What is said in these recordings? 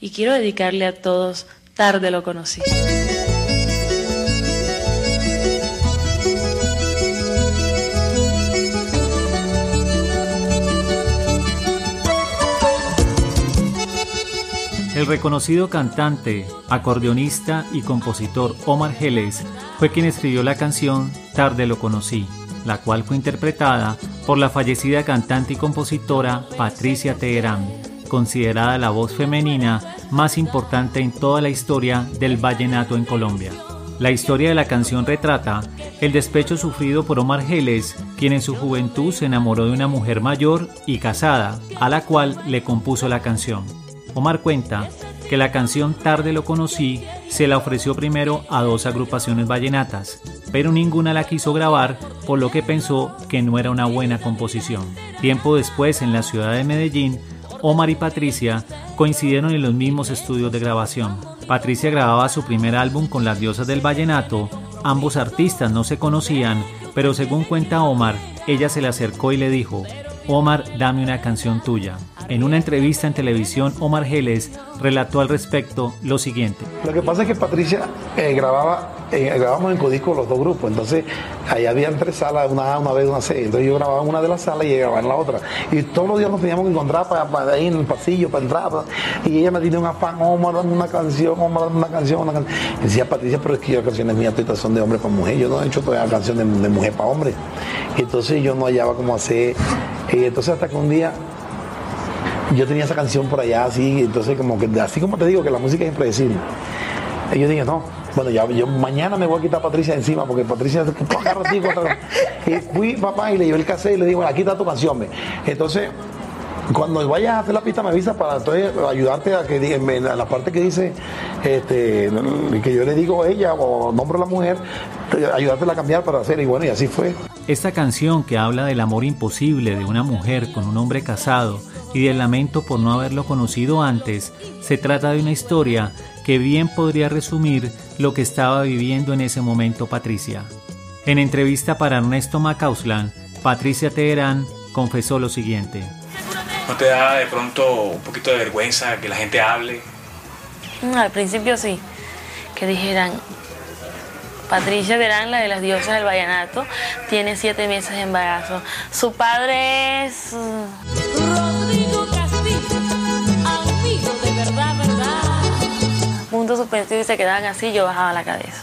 y quiero dedicarle a todos Tarde lo conocí. El reconocido cantante, acordeonista y compositor Omar Geles fue quien escribió la canción Tarde lo conocí, la cual fue interpretada por la fallecida cantante y compositora Patricia Teherán, considerada la voz femenina más importante en toda la historia del vallenato en Colombia. La historia de la canción retrata el despecho sufrido por Omar Geles, quien en su juventud se enamoró de una mujer mayor y casada, a la cual le compuso la canción. Omar cuenta que la canción Tarde lo conocí se la ofreció primero a dos agrupaciones vallenatas, pero ninguna la quiso grabar, por lo que pensó que no era una buena composición. Tiempo después, en la ciudad de Medellín, Omar y Patricia coincidieron en los mismos estudios de grabación. Patricia grababa su primer álbum con las diosas del vallenato, ambos artistas no se conocían, pero según cuenta Omar, ella se le acercó y le dijo, Omar, dame una canción tuya. En una entrevista en televisión, Omar Geles relató al respecto lo siguiente. Lo que pasa es que Patricia eh, grababa, eh, grabamos en Codisco los dos grupos, entonces ahí había tres salas, una A, una B, una C. Entonces yo grababa en una de las salas y ella grababa en la otra. Y todos los días nos teníamos que encontrar para, ahí en el pasillo, para entrar. y ella me tenía un afán, Omar, dame una canción, Omar, dame una canción, una canción. Decía Patricia, pero es que yo canciones mías todas son de hombre para mujer. Yo no he hecho todavía canciones de, mujer para hombre. Entonces yo no hallaba cómo hacer. Entonces hasta que un día yo tenía esa canción por allá así, entonces como que, así como te digo que la música es impredecible. Y yo dije, no, bueno, ya yo mañana me voy a quitar a Patricia encima, porque Patricia Y fui papá y le llevé el cassette y le digo, aquí está tu canción. Me. Entonces, cuando vayas a hacer la pista me avisa para entonces ayudarte a que en la parte que dice este, que yo le digo a ella o nombre a la mujer, ayudarte a cambiar para hacer y bueno, y así fue. Esta canción que habla del amor imposible de una mujer con un hombre casado y del lamento por no haberlo conocido antes, se trata de una historia que bien podría resumir lo que estaba viviendo en ese momento Patricia. En entrevista para Ernesto Macauslan, Patricia Teherán confesó lo siguiente. ¿No te da de pronto un poquito de vergüenza que la gente hable? Mm, al principio sí, que dijeran, Patricia Terán, la de las diosas del vallenato, tiene siete meses de embarazo. Su padre es... Rodrigo Castillo, de verdad, verdad. Y se quedaban así, yo bajaba la cabeza.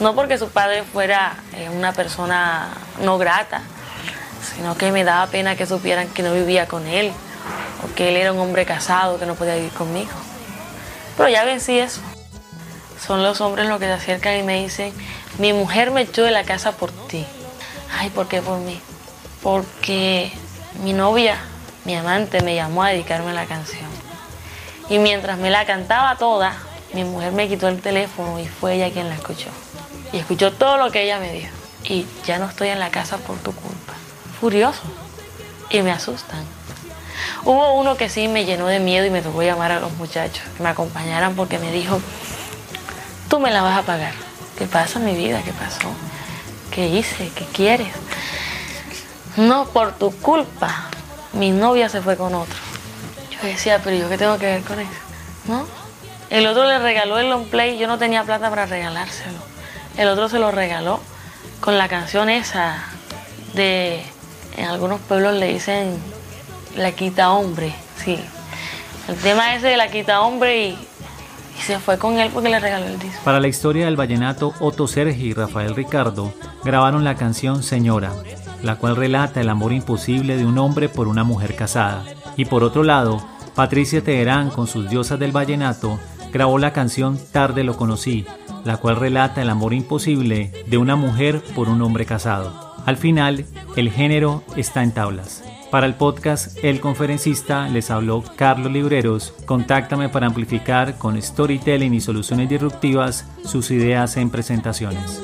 No porque su padre fuera eh, una persona no grata, sino que me daba pena que supieran que no vivía con él, o que él era un hombre casado que no podía vivir conmigo. Pero ya vencí eso. Son los hombres los que se acercan y me dicen, mi mujer me echó de la casa por ti. Ay, ¿por qué por mí? Porque mi novia, mi amante, me llamó a dedicarme la canción. Y mientras me la cantaba toda, mi mujer me quitó el teléfono y fue ella quien la escuchó. Y escuchó todo lo que ella me dijo. Y ya no estoy en la casa por tu culpa. Furioso. Y me asustan. Hubo uno que sí me llenó de miedo y me tocó llamar a los muchachos que me acompañaran porque me dijo, tú me la vas a pagar. ¿Qué pasa mi vida? ¿Qué pasó? ¿Qué hice? ¿Qué quieres? No, por tu culpa, mi novia se fue con otro. Yo decía, pero ¿yo qué tengo que ver con eso? ¿No? El otro le regaló el long play, yo no tenía plata para regalárselo. El otro se lo regaló con la canción esa de, en algunos pueblos le dicen la quita hombre, sí. El tema ese de la quita hombre y, se fue con él porque le regaló el disco. Para la historia del vallenato, Otto Sergi y Rafael Ricardo grabaron la canción Señora, la cual relata el amor imposible de un hombre por una mujer casada. Y por otro lado, Patricia Teherán con sus diosas del vallenato grabó la canción Tarde lo conocí, la cual relata el amor imposible de una mujer por un hombre casado. Al final, el género está en tablas. Para el podcast El Conferencista les habló Carlos Libreros. Contáctame para amplificar con storytelling y soluciones disruptivas sus ideas en presentaciones.